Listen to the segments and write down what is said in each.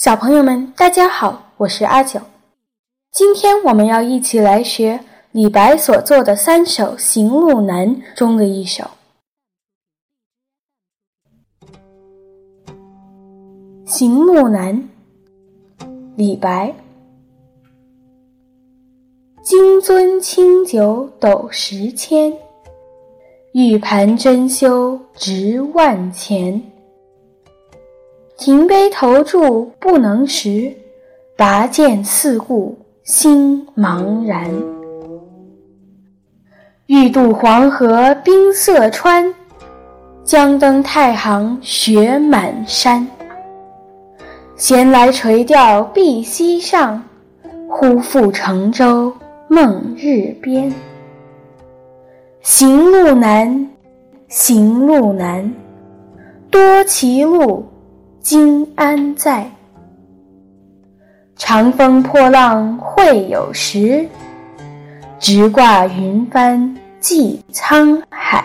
小朋友们，大家好，我是阿九。今天我们要一起来学李白所作的三首《行路难》中的一首《行路难》。李白：金樽清酒斗十千，玉盘珍羞值万钱。停杯投箸不能食，拔剑四顾心茫然。欲渡黄河冰塞川，将登太行雪满山。闲来垂钓碧溪上，忽复乘舟梦日边。行路难，行路难，多歧路。今安在？长风破浪会有时，直挂云帆济沧海。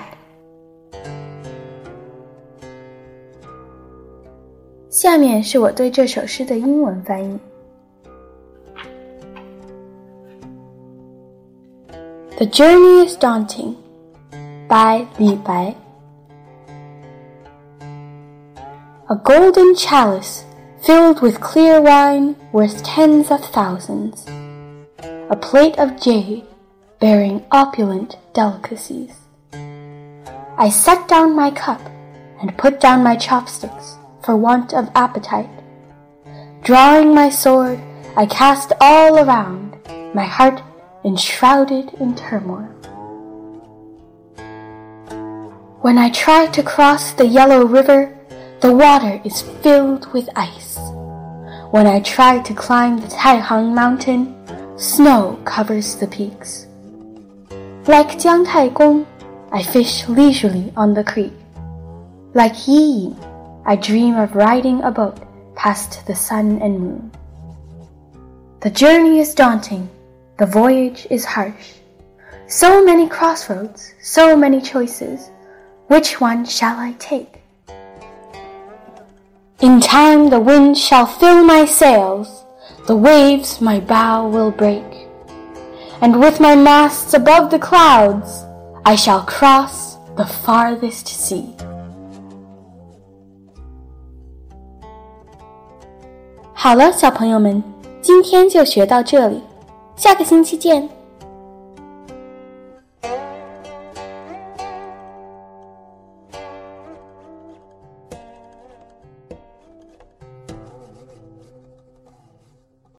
下面是我对这首诗的英文翻译：The journey is daunting, by 李白。A golden chalice filled with clear wine worth tens of thousands. A plate of jade bearing opulent delicacies. I set down my cup and put down my chopsticks for want of appetite. Drawing my sword, I cast all around, my heart enshrouded in turmoil. When I tried to cross the yellow river, the water is filled with ice. When I try to climb the Taihang mountain, snow covers the peaks. Like Jiang Taigong, I fish leisurely on the creek. Like Yi Yin, I dream of riding a boat past the sun and moon. The journey is daunting, the voyage is harsh. So many crossroads, so many choices. Which one shall I take? In time the wind shall fill my sails, the waves my bow will break, and with my masts above the clouds, I shall cross the farthest sea. 好了，小朋友们，今天就学到这里，下个星期见。